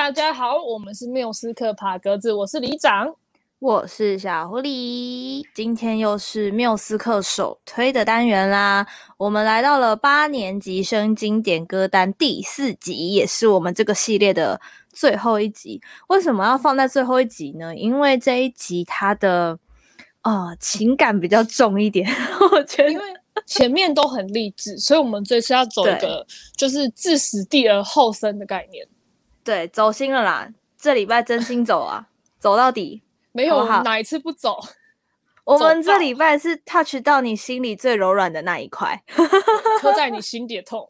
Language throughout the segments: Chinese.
大家好，我们是缪斯克爬格子，我是里长，我是小狐狸。今天又是缪斯克首推的单元啦，我们来到了八年级生经典歌单第四集，也是我们这个系列的最后一集。为什么要放在最后一集呢？因为这一集它的呃情感比较重一点，我觉得。前面都很励志，所以我们这次要走一个就是置死地而后生的概念。对，走心了啦，这礼拜真心走啊，走到底，没有哪一次不走。我们这礼拜是 touch 到你心里最柔软的那一块，刻在你心底的痛。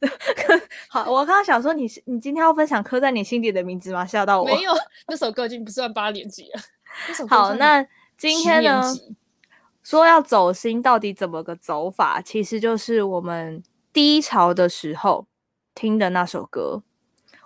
好，我刚刚想说你，你你今天要分享刻在你心底的名字吗？吓到我。没有，那首歌已经不算八年级了。好，那今天呢？说要走心，到底怎么个走法？其实就是我们低潮的时候听的那首歌。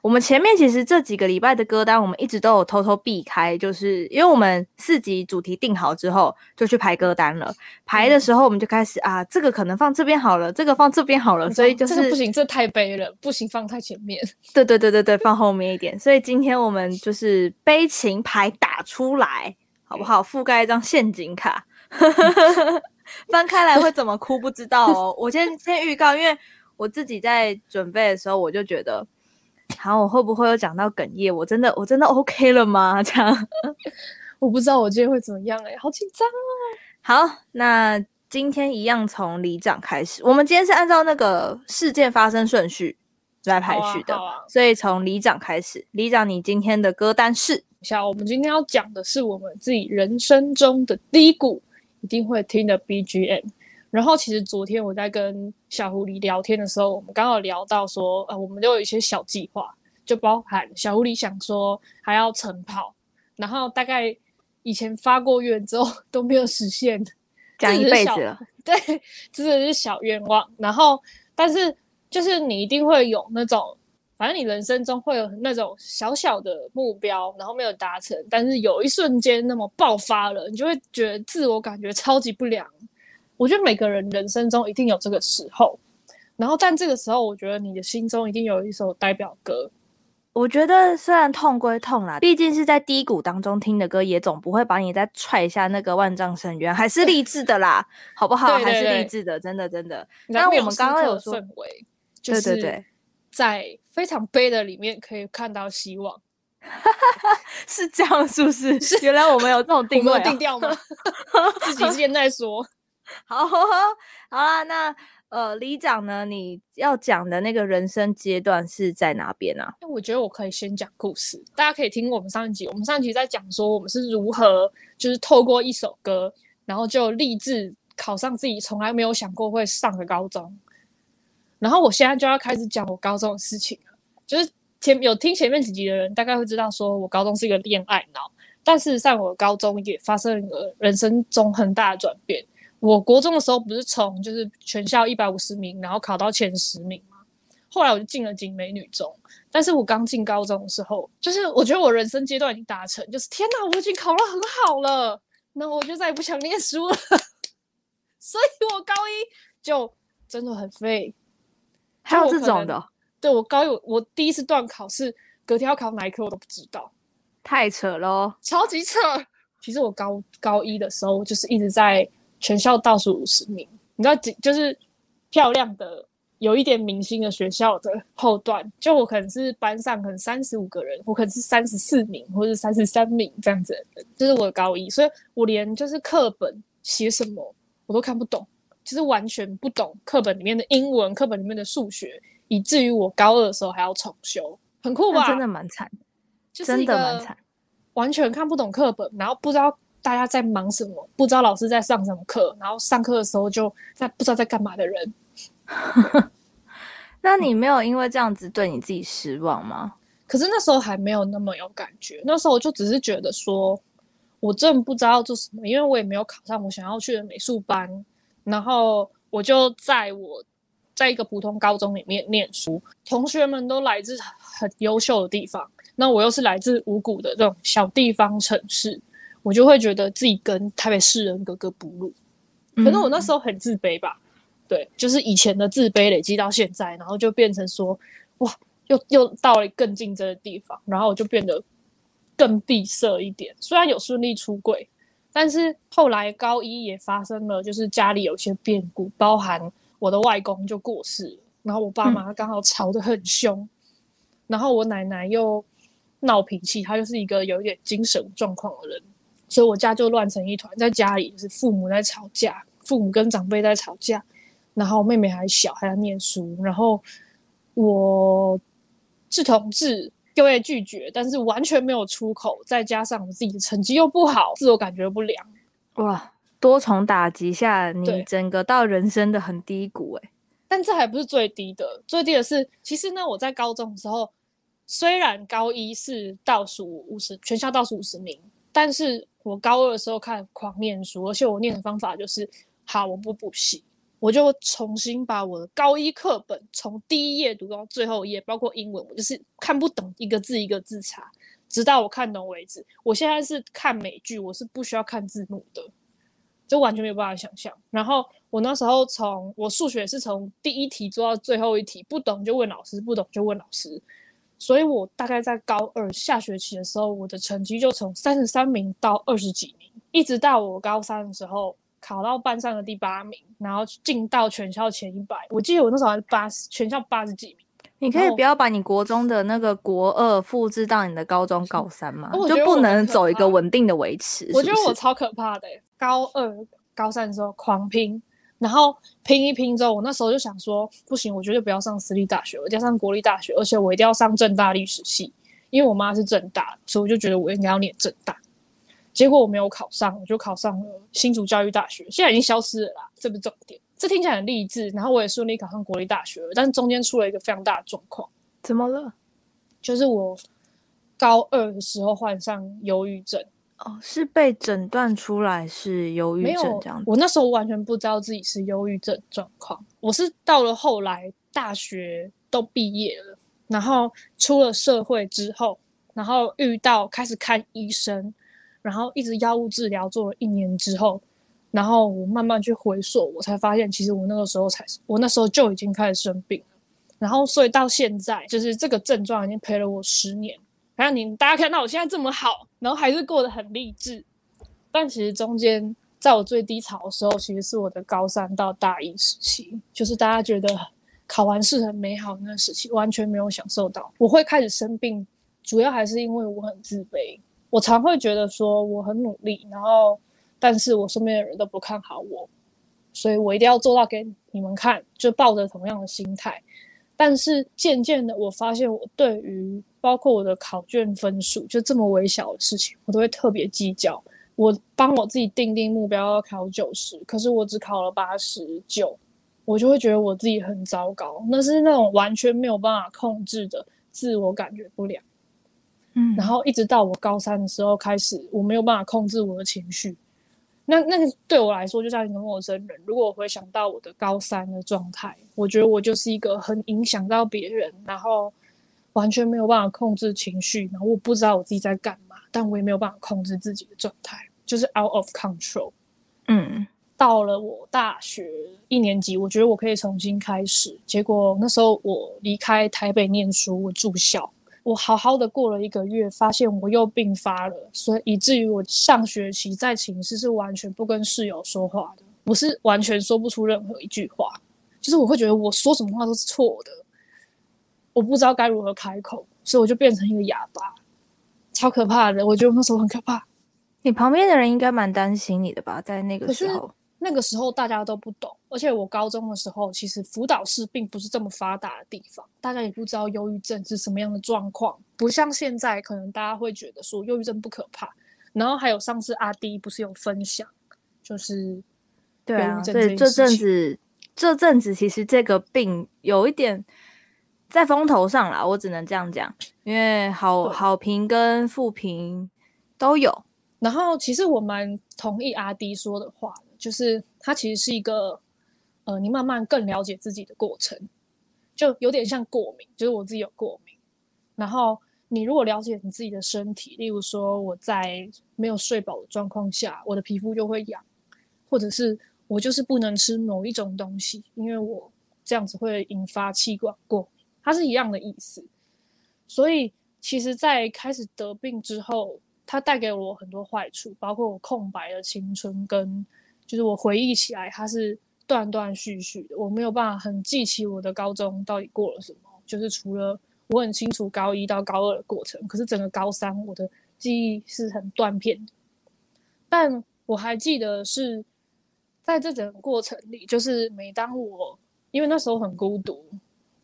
我们前面其实这几个礼拜的歌单，我们一直都有偷偷避开，就是因为我们四集主题定好之后，就去排歌单了。排的时候，我们就开始啊，这个可能放这边好了，这个放这边好了，所以就是这个不行，这太悲了，不行，放太前面。对对对对对，放后面一点。所以今天我们就是悲情牌打出来，好不好？覆盖一张陷阱卡。翻开来会怎么哭？不知道哦。我先先预告，因为我自己在准备的时候，我就觉得，好，我会不会有讲到哽咽？我真的，我真的 OK 了吗？这样，我不知道我今天会怎么样哎、欸，好紧张啊！好，那今天一样从里长开始。我们今天是按照那个事件发生顺序来排序的，啊啊、所以从里长开始。里长，你今天的歌单是？像我们今天要讲的是我们自己人生中的低谷。一定会听的 BGM。然后，其实昨天我在跟小狐狸聊天的时候，我们刚好聊到说，呃，我们都有一些小计划，就包含小狐狸想说还要晨跑，然后大概以前发过愿之后都没有实现，讲一辈子了，对，这是小愿望。然后，但是就是你一定会有那种。反正你人生中会有那种小小的目标，然后没有达成，但是有一瞬间那么爆发了，你就会觉得自我感觉超级不良。我觉得每个人人生中一定有这个时候，然后但这个时候，我觉得你的心中一定有一首代表歌。我觉得虽然痛归痛啦，毕竟是在低谷当中听的歌，也总不会把你再踹下那个万丈深渊，还是励志的啦，好不好？对对对，还是励志的，真的真的。那我们刚刚有说氛围，就是对对对。在非常悲的里面可以看到希望，是这样是不是？是原来我们有这种 定位、啊、定调吗？自己现在说，好好啦。那呃，李长呢？你要讲的那个人生阶段是在哪边啊？我觉得我可以先讲故事，大家可以听我们上一集。我们上一集在讲说我们是如何就是透过一首歌，然后就立志考上自己从来没有想过会上的高中。然后我现在就要开始讲我高中的事情了，就是前有听前面几集的人大概会知道，说我高中是一个恋爱脑，但事实上我高中也发生了人生中很大的转变。我国中的时候不是从就是全校一百五十名，然后考到前十名吗？后来我就进了景美女中，但是我刚进高中的时候，就是我觉得我人生阶段已经达成，就是天哪，我已经考得很好了，那我就再也不想念书了，所以我高一就真的很废。还有这种的，对，我高一我第一次段考试，隔天要考哪一科我都不知道，太扯了，超级扯。其实我高高一的时候就是一直在全校倒数五十名，你知道，就是漂亮的有一点明星的学校的后段，就我可能是班上可能三十五个人，我可能是三十四名或者三十三名这样子，就是我的高一，所以我连就是课本写什么我都看不懂。就是完全不懂课本里面的英文，课本里面的数学，以至于我高二的时候还要重修，很酷吧？真的蛮惨，真的蛮惨，完全看不懂课本，然后不知道大家在忙什么，不知道老师在上什么课，然后上课的时候就在不知道在干嘛的人。那你没有因为这样子对你自己失望吗？可是那时候还没有那么有感觉，那时候我就只是觉得说，我真不知道要做什么，因为我也没有考上我想要去的美术班。然后我就在我在一个普通高中里面念书，同学们都来自很优秀的地方，那我又是来自五谷的这种小地方城市，我就会觉得自己跟台北市人格格不入。可能我那时候很自卑吧，嗯、对，就是以前的自卑累积到现在，然后就变成说，哇，又又到了更竞争的地方，然后我就变得更闭塞一点。虽然有顺利出柜，但是后来高一也发生了，就是家里有些变故，包含我的外公就过世了，然后我爸妈刚好吵得很凶，嗯、然后我奶奶又闹脾气，她就是一个有一点精神状况的人，所以我家就乱成一团，在家里就是父母在吵架，父母跟长辈在吵架，然后妹妹还小，还在念书，然后我。是同志，又被拒绝，但是完全没有出口，再加上我自己的成绩又不好，自我感觉不良，哇，多重打击下，你整个到人生的很低谷哎。但这还不是最低的，最低的是，其实呢，我在高中的时候，虽然高一是倒数五十，全校倒数五十名，但是我高二的时候开始狂念书，而且我念的方法就是，好，我不补习。我就重新把我的高一课本从第一页读到最后一页，包括英文，我就是看不懂一个字一个字查，直到我看懂为止。我现在是看美剧，我是不需要看字幕的，就完全没有办法想象。然后我那时候从我数学是从第一题做到最后一题，不懂就问老师，不懂就问老师。所以我大概在高二下学期的时候，我的成绩就从三十三名到二十几名，一直到我高三的时候。考到班上的第八名，然后进到全校前一百。我记得我那时候还是八十，全校八十几名。你可以不要把你国中的那个国二复制到你的高中高三吗？就不能走一个稳定的维持？我觉得我超可怕的，高二、高三的时候狂拼，然后拼一拼之后，我那时候就想说，不行，我绝对不要上私立大学，我一定要上国立大学，而且我一定要上政大历史系，因为我妈是政大，所以我就觉得我应该要念政大。结果我没有考上，我就考上了新竹教育大学，现在已经消失了啦，这不是重点。这听起来很励志，然后我也顺利考上国立大学了，但是中间出了一个非常大的状况。怎么了？就是我高二的时候患上忧郁症。哦，是被诊断出来是忧郁症这样子？我那时候完全不知道自己是忧郁症状况，我是到了后来大学都毕业了，然后出了社会之后，然后遇到开始看医生。然后一直药物治疗做了一年之后，然后我慢慢去回溯，我才发现其实我那个时候才是，我那时候就已经开始生病了。然后所以到现在，就是这个症状已经陪了我十年。然后你大家看到我现在这么好，然后还是过得很励志。但其实中间在我最低潮的时候，其实是我的高三到大一时期，就是大家觉得考完试很美好那个时期，完全没有享受到。我会开始生病，主要还是因为我很自卑。我常会觉得说我很努力，然后，但是我身边的人都不看好我，所以我一定要做到给你们看，就抱着同样的心态。但是渐渐的，我发现我对于包括我的考卷分数，就这么微小的事情，我都会特别计较。我帮我自己定定目标要考九十，可是我只考了八十九，我就会觉得我自己很糟糕。那是那种完全没有办法控制的自我感觉不良。嗯，然后一直到我高三的时候开始，我没有办法控制我的情绪。那那个对我来说就像一个陌生人。如果我回想到我的高三的状态，我觉得我就是一个很影响到别人，然后完全没有办法控制情绪，然后我不知道我自己在干嘛，但我也没有办法控制自己的状态，就是 out of control。嗯，到了我大学一年级，我觉得我可以重新开始。结果那时候我离开台北念书，我住校。我好好的过了一个月，发现我又病发了，所以以至于我上学期在寝室是完全不跟室友说话的，我是完全说不出任何一句话，就是我会觉得我说什么话都是错的，我不知道该如何开口，所以我就变成一个哑巴，超可怕的，我觉得那时候很可怕。你旁边的人应该蛮担心你的吧，在那个时候。那个时候大家都不懂，而且我高中的时候，其实辅导室并不是这么发达的地方，大家也不知道忧郁症是什么样的状况，不像现在，可能大家会觉得说忧郁症不可怕。然后还有上次阿迪不是有分享，就是对啊，所以这阵子这阵子其实这个病有一点在风头上啦，我只能这样讲，因为好好评跟负评都有。然后其实我蛮同意阿迪说的话。就是它其实是一个，呃，你慢慢更了解自己的过程，就有点像过敏。就是我自己有过敏，然后你如果了解你自己的身体，例如说我在没有睡饱的状况下，我的皮肤就会痒，或者是我就是不能吃某一种东西，因为我这样子会引发气管过敏，它是一样的意思。所以其实，在开始得病之后，它带给我很多坏处，包括我空白的青春，跟就是我回忆起来，它是断断续续的，我没有办法很记起我的高中到底过了什么。就是除了我很清楚高一到高二的过程，可是整个高三我的记忆是很断片的。但我还记得是在这整个过程里，就是每当我因为那时候很孤独，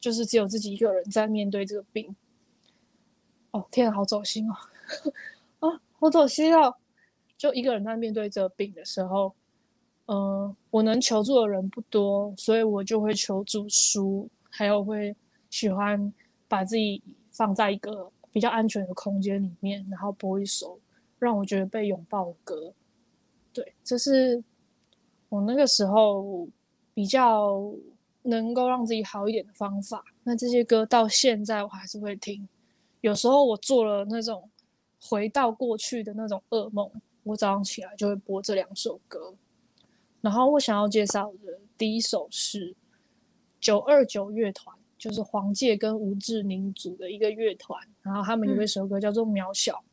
就是只有自己一个人在面对这个病。哦，天啊，好走心哦！啊，好走心哦！就一个人在面对这个病的时候，嗯、我能求助的人不多，所以我就会求助书，还有会喜欢把自己放在一个比较安全的空间里面，然后播一首让我觉得被拥抱的歌。对，这是我那个时候比较能够让自己好一点的方法。那这些歌到现在我还是会听。有时候我做了那种回到过去的那种噩梦，我早上起来就会播这两首歌。然后我想要介绍的第一首是九二九乐团，就是黄玠跟吴志宁组的一个乐团。然后他们有一首歌叫做《渺小》。嗯。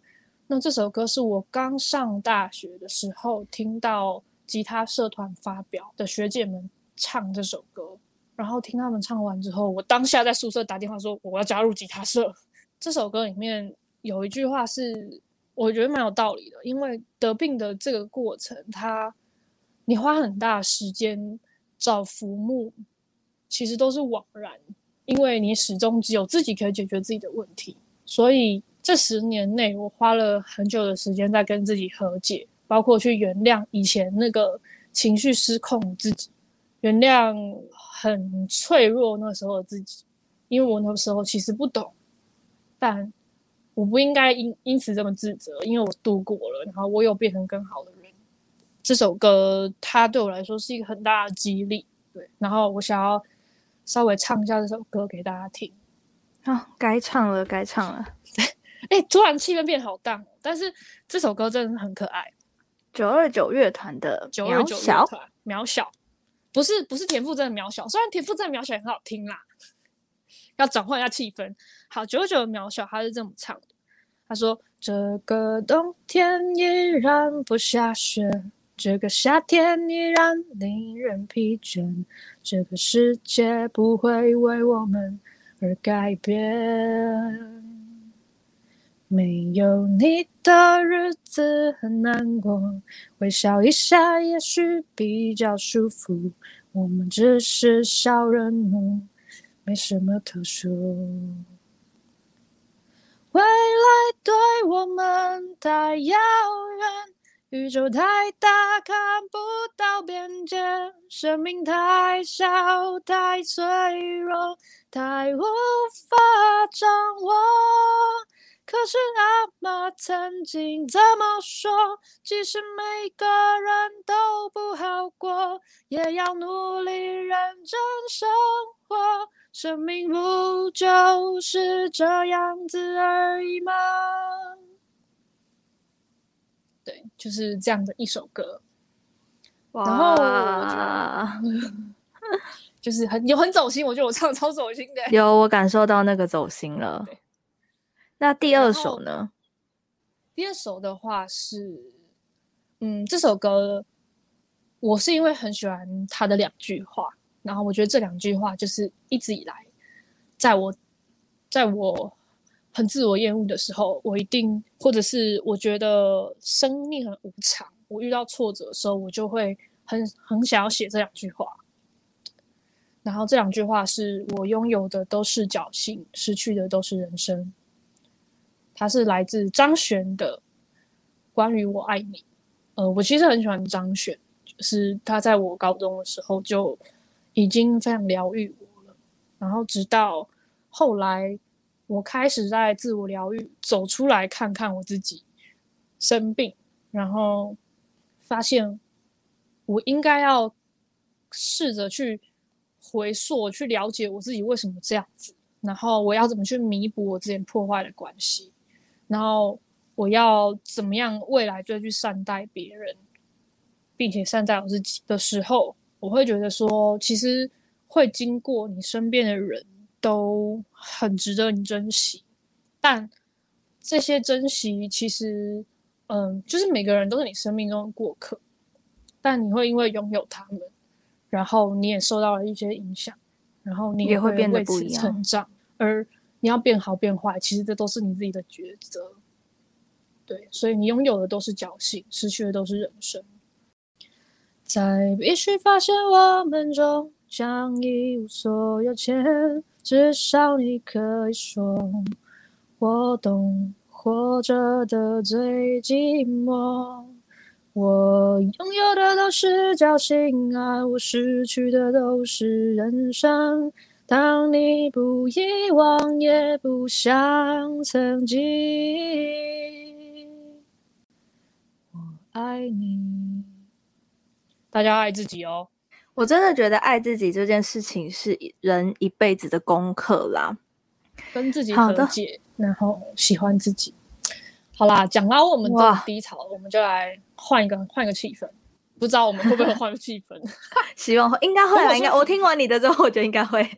那这首歌是我刚上大学的时候听到吉他社团发表的学姐们唱这首歌，然后听他们唱完之后，我当下在宿舍打电话说我要加入吉他社。这首歌里面有一句话是我觉得蛮有道理的，因为得病的这个过程，它你花很大时间找浮木，其实都是枉然，因为你始终只有自己可以解决自己的问题。所以这十年内，我花了很久的时间在跟自己和解，包括去原谅以前那个情绪失控自己，原谅很脆弱那时候的自己，因为我那时候其实不懂。但我不应该因因此这么自责，因为我度过了，然后我有变成更好的人。这首歌它对我来说是一个很大的激励，对。然后我想要稍微唱一下这首歌给大家听。啊、哦，该唱了，该唱了。哎，突然气氛变好淡，但是这首歌真的很可爱。九二九乐团的《渺小》，渺小，不是不是田馥甄的渺小，虽然田馥甄的渺小也很好听啦。要转换一下气氛。好，九九的渺小，他是这么唱的。他说：“这个冬天依然不下雪，这个夏天依然令人疲倦，这个世界不会为我们而改变。没有你的日子很难过，微笑一下也许比较舒服。我们只是小人物。”没什么特殊，未来对我们太遥远，宇宙太大看不到边界，生命太小太脆弱，太无法掌握。可是阿妈曾经这么说，即使每个人都不好过，也要努力认真生活。生命不就是这样子而已吗？对，就是这样的一首歌。然后 就是很有很走心，我觉得我唱的超走心的。有，我感受到那个走心了。对那第二首呢？第二首的话是，嗯，这首歌我是因为很喜欢他的两句话。然后我觉得这两句话就是一直以来，在我，在我很自我厌恶的时候，我一定，或者是我觉得生命很无常，我遇到挫折的时候，我就会很很想要写这两句话。然后这两句话是我拥有的都是侥幸，失去的都是人生。它是来自张悬的《关于我爱你》。呃，我其实很喜欢张悬，就是他在我高中的时候就。已经非常疗愈我了，然后直到后来，我开始在自我疗愈，走出来看看我自己生病，然后发现我应该要试着去回溯，去了解我自己为什么这样子，然后我要怎么去弥补我之前破坏的关系，然后我要怎么样未来就去善待别人，并且善待我自己的时候。我会觉得说，其实会经过你身边的人都很值得你珍惜，但这些珍惜其实，嗯，就是每个人都是你生命中的过客，但你会因为拥有他们，然后你也受到了一些影响，然后你也会变得不一样，成长，而你要变好变坏，其实这都是你自己的抉择。对，所以你拥有的都是侥幸，失去的都是人生。在必须发现我们终将一无所有前，至少你可以说，我懂活着的最寂寞。我拥有的都是侥幸啊，我失去的都是人生。当你不遗忘，也不想曾经，我爱你。大家爱自己哦！我真的觉得爱自己这件事情是人一辈子的功课啦。跟自己和解，然后喜欢自己。好啦，讲到我们这低潮，我们就来换一个换一个气氛。不知道我们会不会换个气氛？希望会，应该会吧，应该。我听完你的之后，我觉得应该会。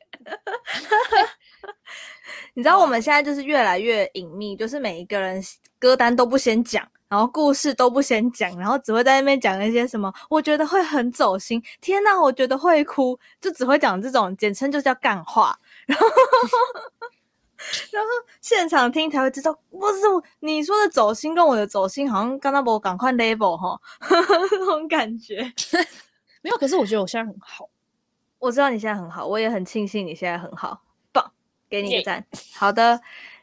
你知道我们现在就是越来越隐秘，就是每一个人歌单都不先讲。然后故事都不先讲，然后只会在那边讲一些什么，我觉得会很走心。天哪，我觉得会哭，就只会讲这种，简称就叫干话。然后，然后现场听才会知道，不是你说的走心跟我的走心，好像刚刚我赶快 level 哈，那种感觉。没有，可是我觉得我现在很好。我知道你现在很好，我也很庆幸你现在很好，棒，给你一个赞。好的。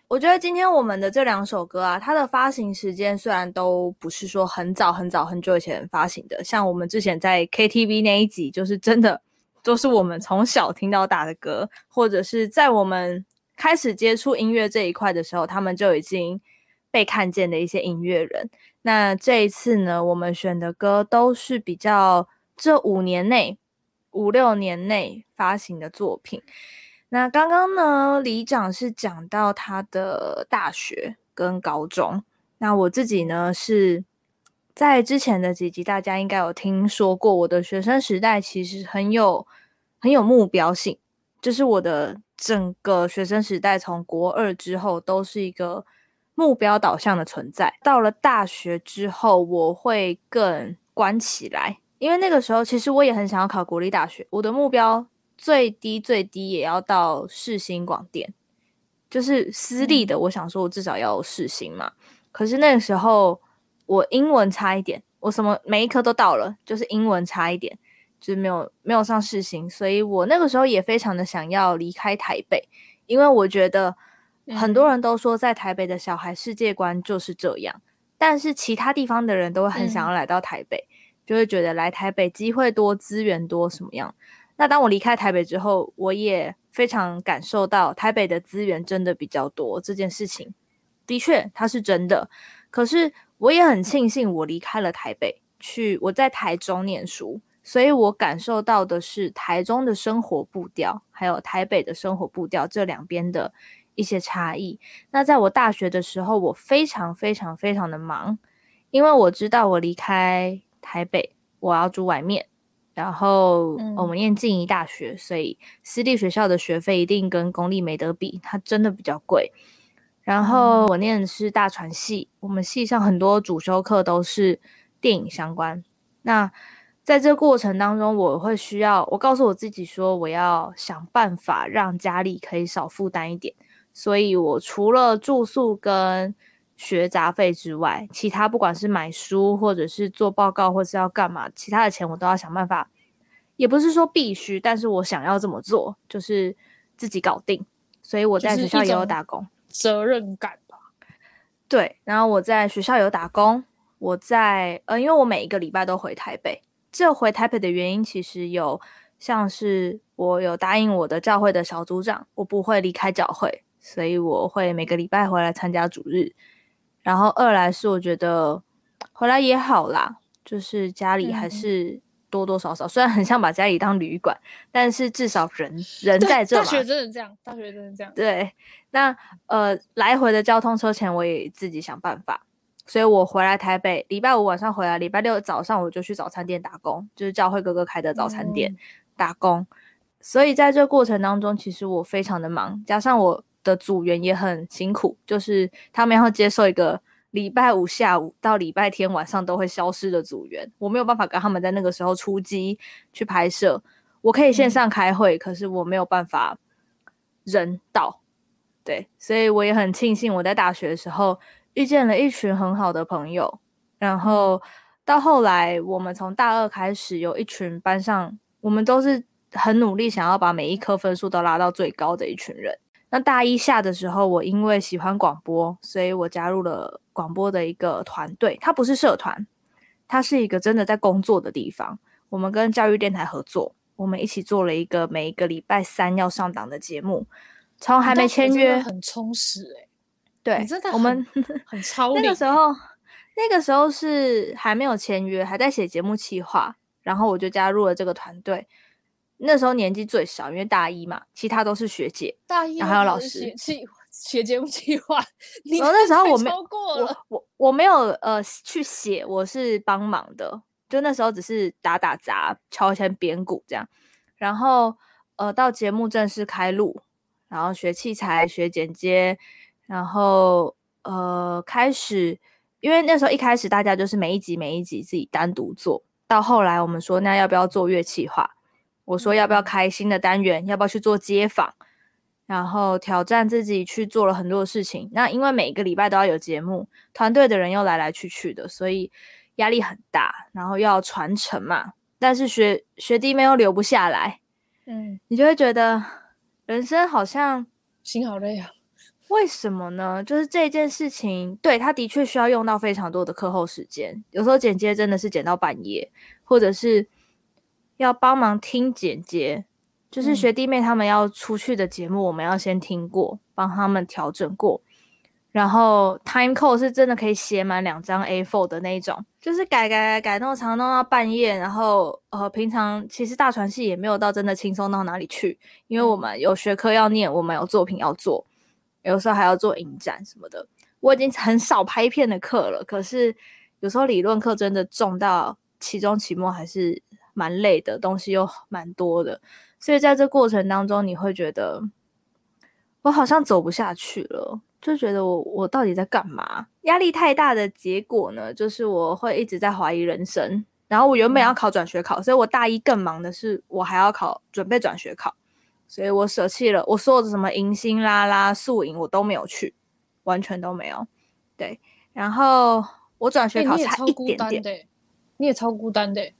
我觉得今天我们的这两首歌啊，它的发行时间虽然都不是说很早很早很久以前发行的，像我们之前在 KTV 那一集，就是真的都是我们从小听到大的歌，或者是在我们开始接触音乐这一块的时候，他们就已经被看见的一些音乐人。那这一次呢，我们选的歌都是比较这五年内、五六年内发行的作品。那刚刚呢，李长是讲到他的大学跟高中。那我自己呢，是在之前的几集，大家应该有听说过，我的学生时代其实很有很有目标性，就是我的整个学生时代，从国二之后都是一个目标导向的存在。到了大学之后，我会更关起来，因为那个时候其实我也很想要考国立大学，我的目标。最低最低也要到世新广电，就是私立的。我想说，我至少要有世新嘛。可是那个时候我英文差一点，我什么每一科都到了，就是英文差一点，就是没有没有上世新。所以我那个时候也非常的想要离开台北，因为我觉得很多人都说在台北的小孩世界观就是这样，但是其他地方的人都会很想要来到台北，就会觉得来台北机会多、资源多什么样。那当我离开台北之后，我也非常感受到台北的资源真的比较多这件事情，的确它是真的。可是我也很庆幸我离开了台北，去我在台中念书，所以我感受到的是台中的生活步调，还有台北的生活步调这两边的一些差异。那在我大学的时候，我非常非常非常的忙，因为我知道我离开台北，我要住外面。然后我们念静宜大学，嗯，所以私立学校的学费一定跟公立没得比，它真的比较贵。然后我念的是大传系，我们系上很多主修课都是电影相关。那在这个过程当中，我会需要我告诉我自己说，我要想办法让家里可以少负担一点。所以我除了住宿跟学杂费之外，其他不管是买书，或者是做报告，或是要干嘛，其他的钱我都要想办法。也不是说必须，但是我想要这么做，就是自己搞定。所以我在学校也有打工，责任感吧。对，然后我在学校有打工，我在呃，因为我每一个礼拜都回台北。这回台北的原因其实有，像是我有答应我的教会的小组长，我不会离开教会，所以我会每个礼拜回来参加主日。然后二来是我觉得回来也好啦，就是家里还是多多少少，嗯、虽然很像把家里当旅馆，但是至少人人在这嘛。大学真的这样，大学真的这样。对，那呃来回的交通车钱我也自己想办法，所以我回来台北，礼拜五晚上回来，礼拜六早上我就去早餐店打工，就是教会哥哥开的早餐店、嗯、打工。所以在这过程当中，其实我非常的忙，加上我。的组员也很辛苦，就是他们要接受一个礼拜五下午到礼拜天晚上都会消失的组员，我没有办法跟他们在那个时候出击去拍摄。我可以线上开会，嗯、可是我没有办法人到。对，所以我也很庆幸我在大学的时候遇见了一群很好的朋友，然后到后来我们从大二开始有一群班上，我们都是很努力想要把每一科分数都拉到最高的一群人。那大一下的时候，我因为喜欢广播，所以我加入了广播的一个团队，它不是社团，它是一个真的在工作的地方。我们跟教育电台合作，我们一起做了一个每一个礼拜三要上档的节目。从还没签约，很充实哎、欸。对，真的我们很 超。那个时候，那个时候是还没有签约，还在写节目企划，然后我就加入了这个团队。那时候年纪最小，因为大一嘛，其他都是学姐。大一然后还有老师写 写节目企划。然后那时候我没我我我没有呃去写，我是帮忙的。就那时候只是打打杂，敲一些边鼓这样。然后呃，到节目正式开录。然后学器材，学剪接，然后呃开始，因为那时候一开始大家就是每一集每一集自己单独做，到后来我们说那要不要做乐器化？我说要不要开新的单元？要不要去做街访？然后挑战自己去做了很多事情。那因为每个礼拜都要有节目，团队的人又来来去去的，所以压力很大。然后要传承嘛，但是学学弟妹又留不下来，嗯，你就会觉得。人生好像心好累啊，为什么呢？就是这件事情，对，他的确需要用到非常多的课后时间，有时候剪接真的是剪到半夜，或者是要帮忙听剪接，就是学弟妹他们要出去的节目，我们要先听过，帮他们调整过。然后 time code 是真的可以写满两张 A4 的那一种，就是改改改改弄长弄到半夜。然后呃，平常其实大传系也没有到真的轻松到哪里去，因为我们有学科要念，我们有作品要做，有时候还要做影展什么的。我已经很少拍片的课了，可是有时候理论课真的重到期中期末还是蛮累的，东西又蛮多的，所以在这过程当中，你会觉得我好像走不下去了。就觉得我我到底在干嘛？压力太大的结果呢，就是我会一直在怀疑人生。然后我原本要考转学考，所以我大一更忙的是我还要考准备转学考，所以我舍弃了我所有的什么迎新啦啦宿营我都没有去，完全都没有。对，然后我转学考差一点点，欸、你也超孤单的、欸。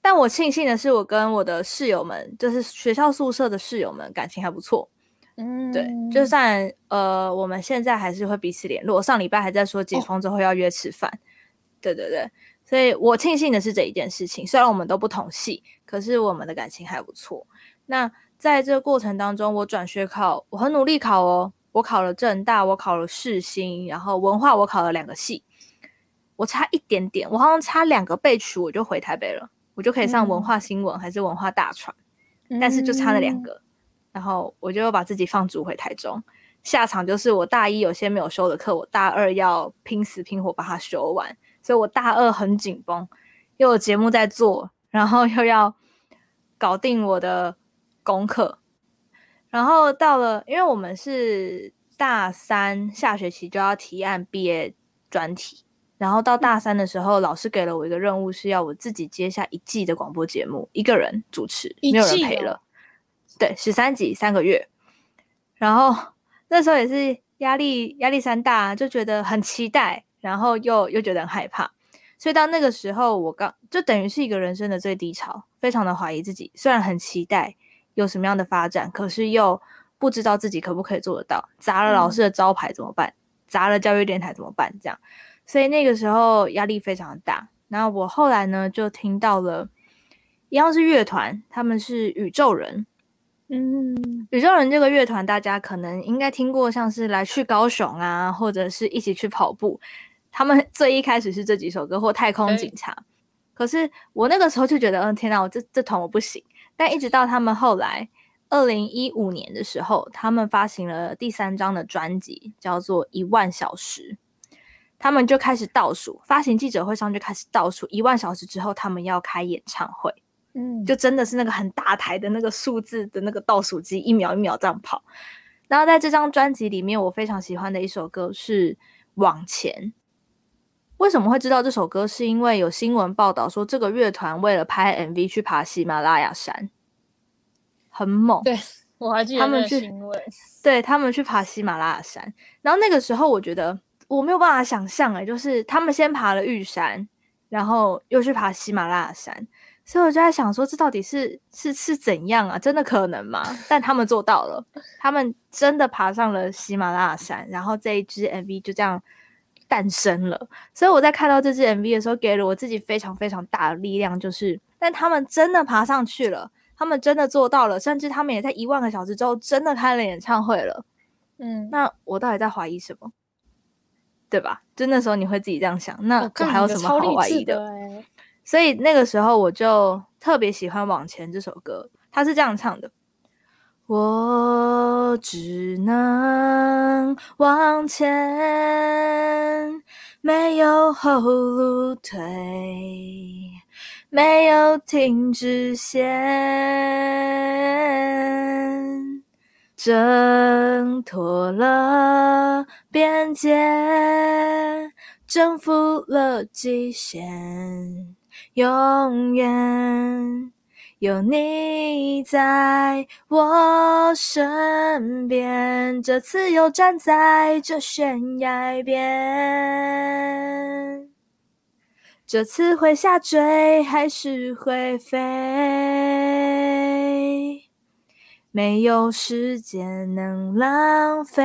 但我庆幸的是，我跟我的室友们，就是学校宿舍的室友们，感情还不错。嗯，对，就算呃，我们现在还是会彼此联络。上礼拜还在说解封之后要约吃饭，哦、对对对，所以我庆幸的是这一件事情。虽然我们都不同系，可是我们的感情还不错。那在这个过程当中，我转学考，我很努力考哦，我考了正大，我考了世新，然后文化我考了两个系，我差一点点，我好像差两个备取我就回台北了，我就可以上文化新闻还是文化大传，嗯、但是就差了两个。然后我就把自己放逐回台中，下场就是我大一有些没有修的课，我大二要拼死拼活把它修完，所以我大二很紧绷，又有节目在做，然后又要搞定我的功课，然后到了，因为我们是大三下学期就要提案毕业专题，然后到大三的时候，老师给了我一个任务，是要我自己接下一季的广播节目，一个人主持，没有人陪了。对，十三集三个月，然后那时候也是压力压力山大，就觉得很期待，然后又又觉得很害怕，所以到那个时候，我刚就等于是一个人生的最低潮，非常的怀疑自己。虽然很期待有什么样的发展，可是又不知道自己可不可以做得到。砸了老师的招牌怎么办？砸了教育电台怎么办？这样，所以那个时候压力非常的大。然后我后来呢，就听到了一样是乐团，他们是宇宙人。嗯，宇宙人这个乐团，大家可能应该听过，像是来去高雄啊，或者是一起去跑步。他们 最一开始是这几首歌，或太空警察。欸、可是我那个时候就觉得，嗯，天哪，我这这团我不行。但一直到他们后来，二零一五年的时候，他们发行了第三张的专辑，叫做《一万小时》。他们就开始倒数，发行记者会上就开始倒数，一万小时之后，他们要开演唱会。嗯，就真的是那个很大台的那个数字的那个倒数机，一秒一秒这样跑。然后在这张专辑里面，我非常喜欢的一首歌是《往前》。为什么会知道这首歌？是因为有新闻报道说，这个乐团为了拍 MV 去爬喜马拉雅山，很猛。对，我还记得他们去，对，他们去爬喜马拉雅山。然后那个时候，我觉得我没有办法想象，哎，就是他们先爬了玉山，然后又去爬喜马拉雅山。所以我就在想说，这到底是是是怎样啊？真的可能吗？但他们做到了，他们真的爬上了喜马拉雅山，然后这一支 MV 就这样。诞生了，所以我在看到这支 MV 的时候，给了我自己非常非常大的力量。就是，但他们真的爬上去了，他们真的做到了，甚至他们也在一万个小时之后真的开了演唱会了。嗯，那我到底在怀疑什么？对吧？就那时候你会自己这样想，那我还有什么好怀疑的？的所以那个时候我就特别喜欢《往前》这首歌，他是这样唱的。我只能往前，没有后路退，没有停止线，挣脱了边界，征服了极限，永远。有你在我身边，这次又站在这悬崖边，这次会下坠还是会飞？没有时间能浪费。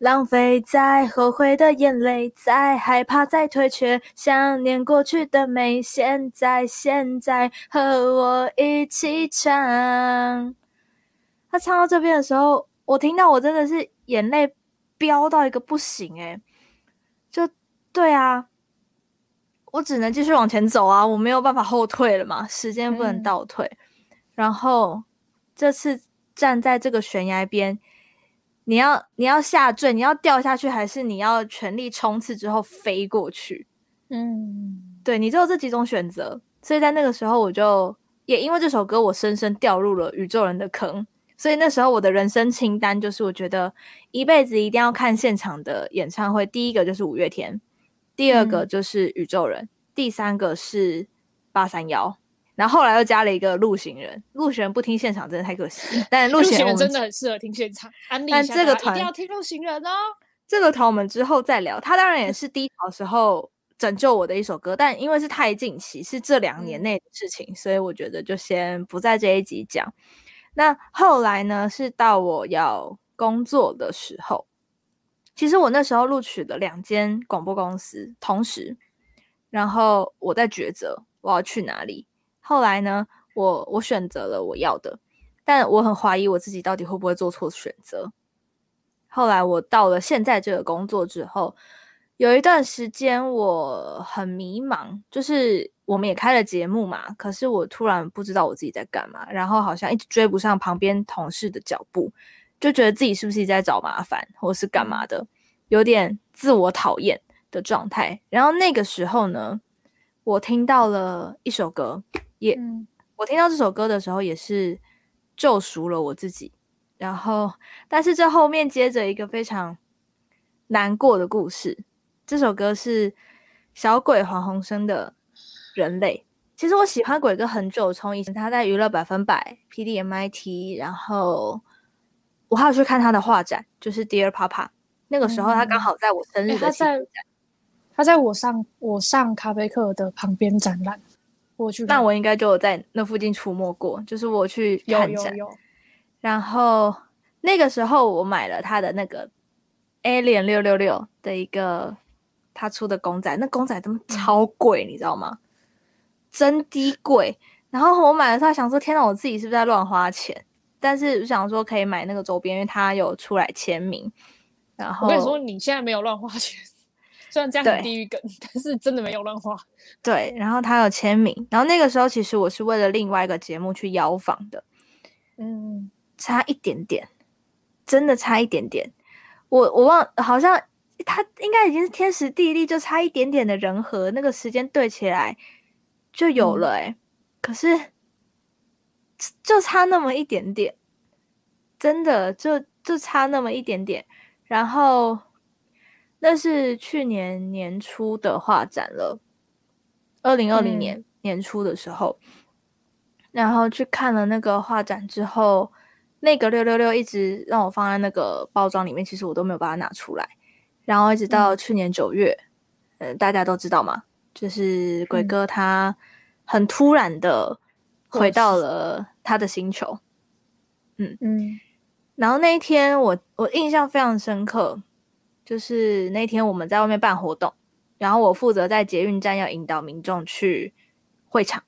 浪费在后悔的眼泪，在害怕，在退却，想念过去的美。现在，现在和我一起唱。他唱到这边的时候，我听到我真的是眼泪飙到一个不行诶，就对啊，我只能继续往前走啊，我没有办法后退了嘛，时间不能倒退。嗯、然后这次站在这个悬崖边。你要你要下坠，你要掉下去，还是你要全力冲刺之后飞过去？嗯，对，你只有这几种选择。所以在那个时候，我就也因为这首歌，我深深掉入了宇宙人的坑。所以那时候我的人生清单就是，我觉得一辈子一定要看现场的演唱会。第一个就是五月天，第二个就是宇宙人，嗯、第三个是八三夭。然后后来又加了一个陆行人，陆行人不听现场真的太可惜了。但陆行人真的很适合听现场，安利但这个团一定要听陆行人哦。这个团我们之后再聊。他当然也是低潮时候拯救我的一首歌，但因为是太近期，是这两年内的事情，嗯、所以我觉得就先不在这一集讲。那后来呢，是到我要工作的时候，其实我那时候录取了两间广播公司，同时，然后我在抉择我要去哪里。后来呢，我我选择了我要的，但我很怀疑我自己到底会不会做错选择。后来我到了现在这个工作之后，有一段时间我很迷茫，就是我们也开了节目嘛，可是我突然不知道我自己在干嘛，然后好像一直追不上旁边同事的脚步，就觉得自己是不是在找麻烦，或是干嘛的，有点自我讨厌的状态。然后那个时候呢，我听到了一首歌。也，嗯、我听到这首歌的时候，也是救赎了我自己。然后，但是这后面接着一个非常难过的故事。这首歌是小鬼黄鸿升的《人类》。其实我喜欢鬼哥很久，从以前他在娱乐百分百、PDMIT，然后我还有去看他的画展，就是 Dear Papa。那个时候他刚好在我生日的期间、嗯欸，他在我上我上咖啡课的旁边展览。我去，那我应该就有在那附近出没过，就是我去看展，有有有，然后那个时候我买了他的那个 Alien 六六六的一个他出的公仔，那公仔他妈超贵，嗯、你知道吗？真低贵。然后我买了他，想说天哪，我自己是不是在乱花钱？但是我想说可以买那个周边，因为他有出来签名。然后我跟你说，你现在没有乱花钱。虽然这样很地狱梗，但是真的没有乱花。对，然后他有签名，然后那个时候其实我是为了另外一个节目去邀访的，嗯，差一点点，真的差一点点。我我忘，好像他应该已经是天时地利，就差一点点的人和，那个时间对起来就有了哎、欸。嗯、可是就差那么一点点，真的就就差那么一点点。然后那是去年年初的画展了，二零二零年年初的时候，嗯、然后去看了那个画展之后，那个六六六一直让我放在那个包装里面，其实我都没有把它拿出来。然后一直到去年九月，嗯、呃，大家都知道嘛，就是鬼哥他很突然的回到了他的星球，嗯。嗯，然后那一天我我印象非常深刻。就是那天我们在外面办活动，然后我负责在捷运站要引导民众去会场。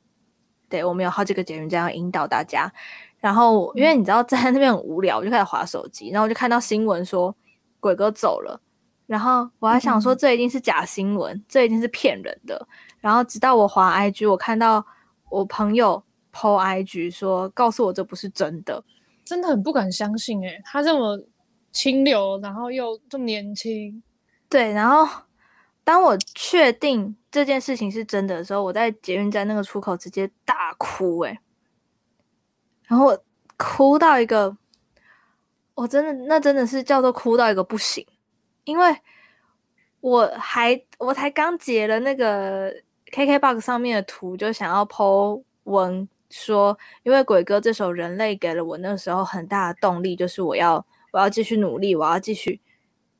对，我们有好几个捷运站要引导大家。然后因为你知道站在那边很无聊，我就开始滑手机，然后我就看到新闻说鬼哥走了。然后我还想说这一定是假新闻，嗯、这一定是骗人的。然后直到我滑 IG，我看到我朋友 po IG 说告诉我这不是真的，真的很不敢相信诶、欸，他这么。清流，然后又这么年轻，对。然后当我确定这件事情是真的的时候，我在捷运站那个出口直接大哭，诶，然后我哭到一个，我真的那真的是叫做哭到一个不行，因为我还我才刚截了那个 KKBOX 上面的图，就想要 po 文说，因为鬼哥这首《人类》给了我那时候很大的动力，就是我要。我要继续努力，我要继续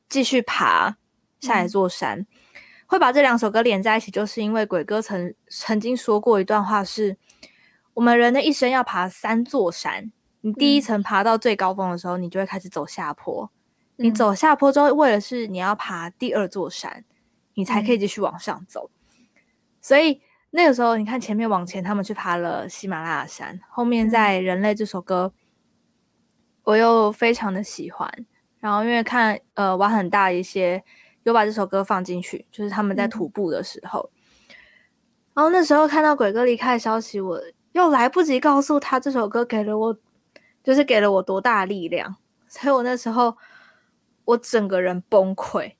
继续爬下一座山。嗯、会把这两首歌连在一起，就是因为鬼哥曾曾经说过一段话是：是我们人的一生要爬三座山。你第一层爬到最高峰的时候，嗯、你就会开始走下坡。你走下坡之后，为了是你要爬第二座山，你才可以继续往上走。嗯、所以那个时候，你看前面往前，他们去爬了喜马拉雅山，后面在《人类》这首歌。我又非常的喜欢，然后因为看呃玩很大一些，有把这首歌放进去，就是他们在徒步的时候，嗯、然后那时候看到鬼哥离开的消息，我又来不及告诉他这首歌给了我，就是给了我多大的力量，所以我那时候我整个人崩溃，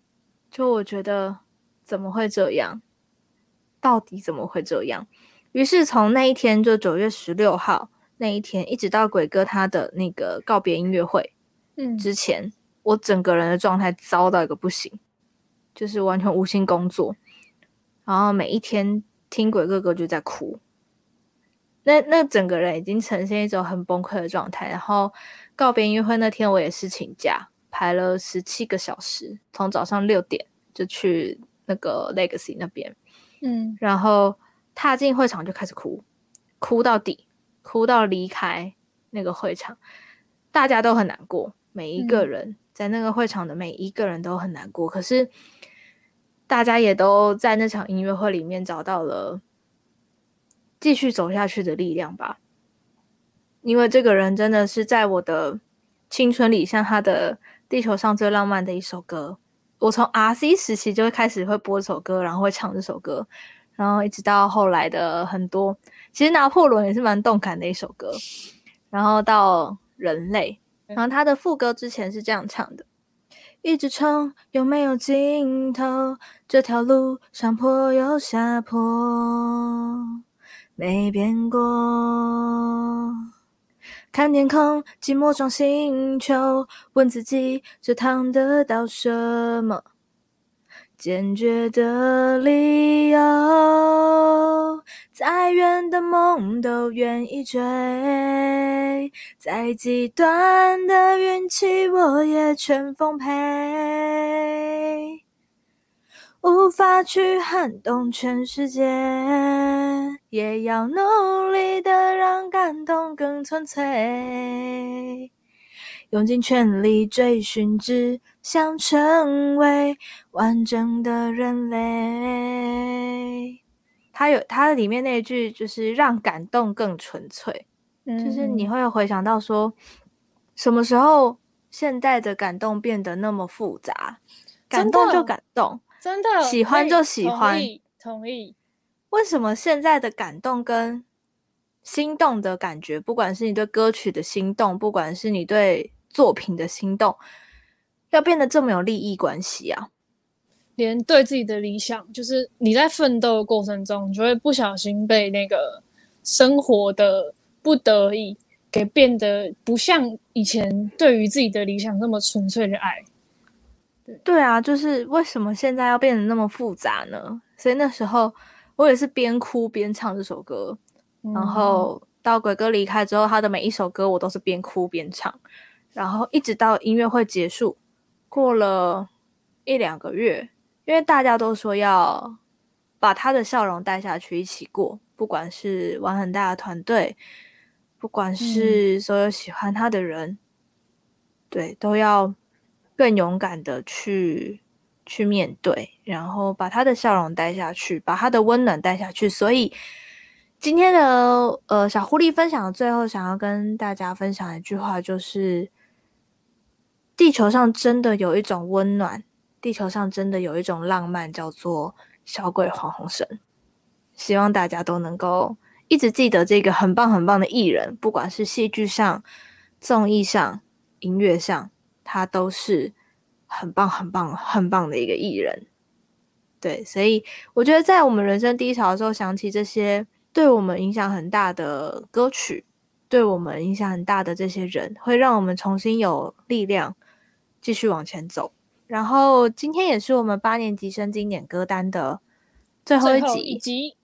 就我觉得怎么会这样，到底怎么会这样？于是从那一天就九月十六号。那一天，一直到鬼哥他的那个告别音乐会，嗯，之前、嗯、我整个人的状态糟到一个不行，就是完全无心工作，然后每一天听鬼哥哥就在哭，那那整个人已经呈现一种很崩溃的状态。然后告别音乐会那天，我也是请假排了十七个小时，从早上六点就去那个 Legacy 那边，嗯，然后踏进会场就开始哭，哭到底。哭到离开那个会场，大家都很难过。每一个人在那个会场的每一个人都很难过。嗯、可是，大家也都在那场音乐会里面找到了继续走下去的力量吧。因为这个人真的是在我的青春里，像他的《地球上最浪漫的一首歌》，我从 RC 时期就会开始会播这首歌，然后会唱这首歌。然后一直到后来的很多，其实拿破仑也是蛮动感的一首歌。然后到人类，然后他的副歌之前是这样唱的：一直冲，有没有尽头？这条路上坡又下坡，没变过。看天空，寂寞撞星球，问自己这趟得到什么？坚决的理由，再远的梦都愿意追，再极端的运气我也全奉陪。无法去撼动全世界，也要努力的让感动更纯粹。用尽全力追寻，只想成为完整的人类。他有他里面那一句，就是让感动更纯粹，嗯、就是你会回想到说，什么时候现在的感动变得那么复杂？感动就感动，真的喜欢就喜欢，同意。同意。为什么现在的感动跟心动的感觉，不管是你对歌曲的心动，不管是你对作品的心动要变得这么有利益关系啊！连对自己的理想，就是你在奋斗的过程中，你就会不小心被那个生活的不得已给变得不像以前对于自己的理想那么纯粹的爱。对对啊，就是为什么现在要变得那么复杂呢？所以那时候我也是边哭边唱这首歌，嗯、然后到鬼哥离开之后，他的每一首歌我都是边哭边唱，然后一直到音乐会结束，过了一两个月，因为大家都说要把他的笑容带下去一起过，不管是玩很大的团队，不管是所有喜欢他的人，嗯、对，都要。更勇敢的去去面对，然后把他的笑容带下去，把他的温暖带下去。所以今天的呃小狐狸分享的最后，想要跟大家分享一句话，就是地球上真的有一种温暖，地球上真的有一种浪漫，叫做小鬼黄鸿升。希望大家都能够一直记得这个很棒很棒的艺人，不管是戏剧上、综艺上、音乐上。他都是很棒、很棒、很棒的一个艺人，对，所以我觉得在我们人生低潮的时候，想起这些对我们影响很大的歌曲，对我们影响很大的这些人，会让我们重新有力量继续往前走。然后今天也是我们八年级生经典歌单的最后一集。一集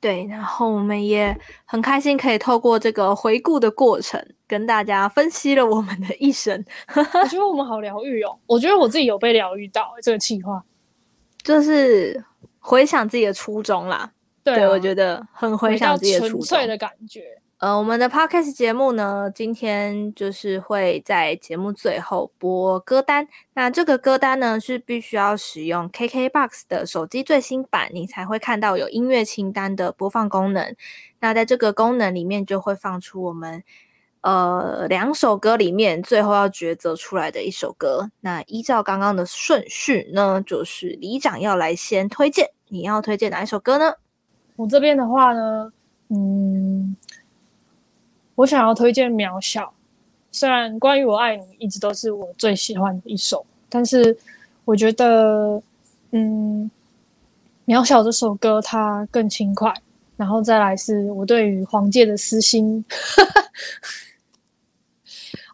对，然后我们也很开心可以透过这个回顾的过程，跟大家分析了我们的一生。我觉得我们好疗愈哦，我觉得我自己有被疗愈到这个计划，就是回想自己的初衷啦。对，我觉得很回想自己的初衷，纯粹的感觉。呃，我们的 podcast 节目呢，今天就是会在节目最后播歌单。那这个歌单呢，是必须要使用 KKBOX 的手机最新版，你才会看到有音乐清单的播放功能。那在这个功能里面，就会放出我们呃两首歌里面最后要抉择出来的一首歌。那依照刚刚的顺序呢，就是李长要来先推荐，你要推荐哪一首歌呢？我这边的话呢，嗯。我想要推荐《渺小》，虽然《关于我爱你》一直都是我最喜欢的一首，但是我觉得，嗯，《渺小》这首歌它更轻快。然后再来是我对于黄玠的私心。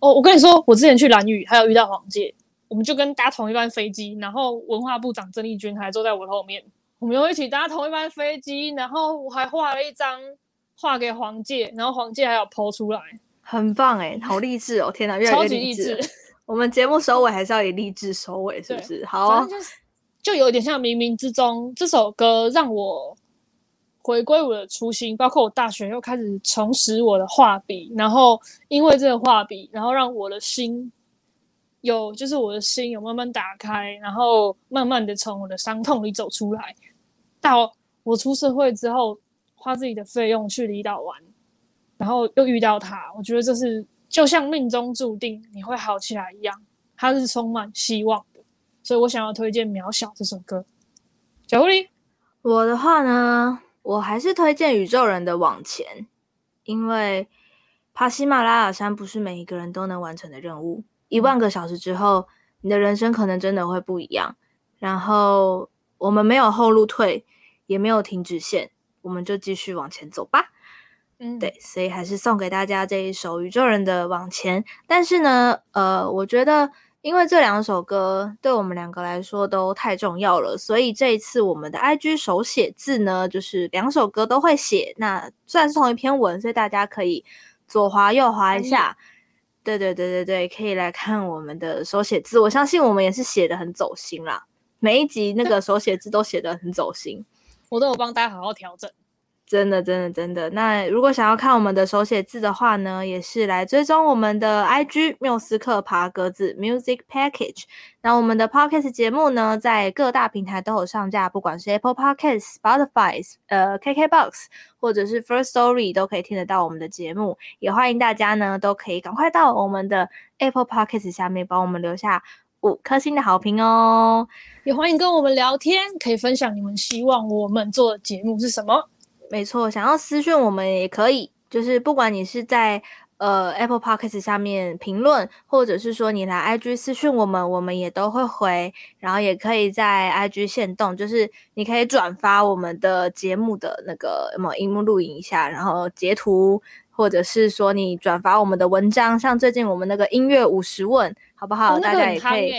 哦，我跟你说，我之前去蓝屿还有遇到黄玠，我们就跟搭同一班飞机，然后文化部长郑丽君还坐在我的后面，我们又一起搭同一班飞机，然后我还画了一张。画给黄介，然后黄介还有 po 出来，很棒哎，好励志哦！天哪，越来越励志。我们节目收尾还是要以励志收尾，是不是？好、哦，就是就有点像冥冥之中，这首歌让我回归我的初心，包括我大学又开始重拾我的画笔，然后因为这个画笔，然后让我的心有，就是我的心有慢慢打开，然后慢慢的从我的伤痛里走出来。到我出社会之后。花自己的费用去离岛玩，然后又遇到他，我觉得这是就像命中注定你会好起来一样，他是充满希望的，所以我想要推荐《渺小》这首歌。小狐狸，我的话呢，我还是推荐宇宙人的《往前》，因为爬喜马拉雅山不是每一个人都能完成的任务，一万个小时之后，你的人生可能真的会不一样。然后我们没有后路退，也没有停止线。我们就继续往前走吧，嗯，对，所以还是送给大家这一首宇宙人的往前。但是呢，呃，我觉得因为这两首歌对我们两个来说都太重要了，所以这一次我们的 IG 手写字呢，就是两首歌都会写。那虽然是同一篇文，所以大家可以左滑右滑一下。对对对对对，可以来看我们的手写字。我相信我们也是写的很走心啦，每一集那个手写字都写的很走心。我都有帮大家好好调整，真的，真的，真的。那如果想要看我们的手写字的话呢，也是来追踪我们的 IG 缪斯克爬格子 Music Package。那我们的 Podcast 节目呢，在各大平台都有上架，不管是 Apple Podcast、Spotify、呃 KKBox 或者是 First Story 都可以听得到我们的节目。也欢迎大家呢，都可以赶快到我们的 Apple Podcast 下面帮我们留下五颗星的好评哦，也欢迎跟我们聊天，可以分享你们希望我们做的节目是什么。没错，想要私讯我们也可以，就是不管你是在呃 Apple Podcast 下面评论，或者是说你来 IG 私讯我们，我们也都会回。然后也可以在 IG 线动，就是你可以转发我们的节目的那个什么荧幕录影一下，然后截图。或者是说你转发我们的文章，像最近我们那个音乐五十问，好不好？哦、大家也可以，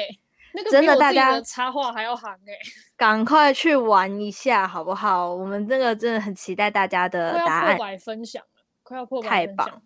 那个、真的大家插画还要行哎，赶快去玩一下好不好？我们这个真的很期待大家的答案，快要破百分享了，快要破百太棒。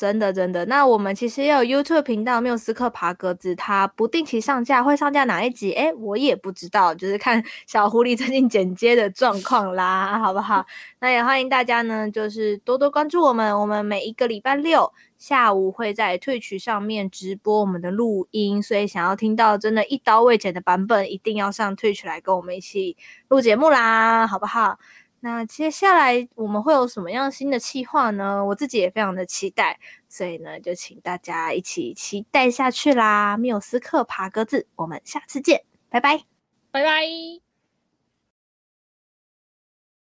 真的真的，那我们其实也有 YouTube 频道缪斯克爬格子，它不定期上架，会上架哪一集？诶，我也不知道，就是看 小狐狸最近剪接的状况啦，好不好？那也欢迎大家呢，就是多多关注我们，我们每一个礼拜六下午会在 Twitch 上面直播我们的录音，所以想要听到真的一刀未剪的版本，一定要上 Twitch 来跟我们一起录节目啦，好不好？那接下来我们会有什么样新的企划呢？我自己也非常的期待，所以呢，就请大家一起期待下去啦！缪斯克爬格子，我们下次见，拜拜，拜拜。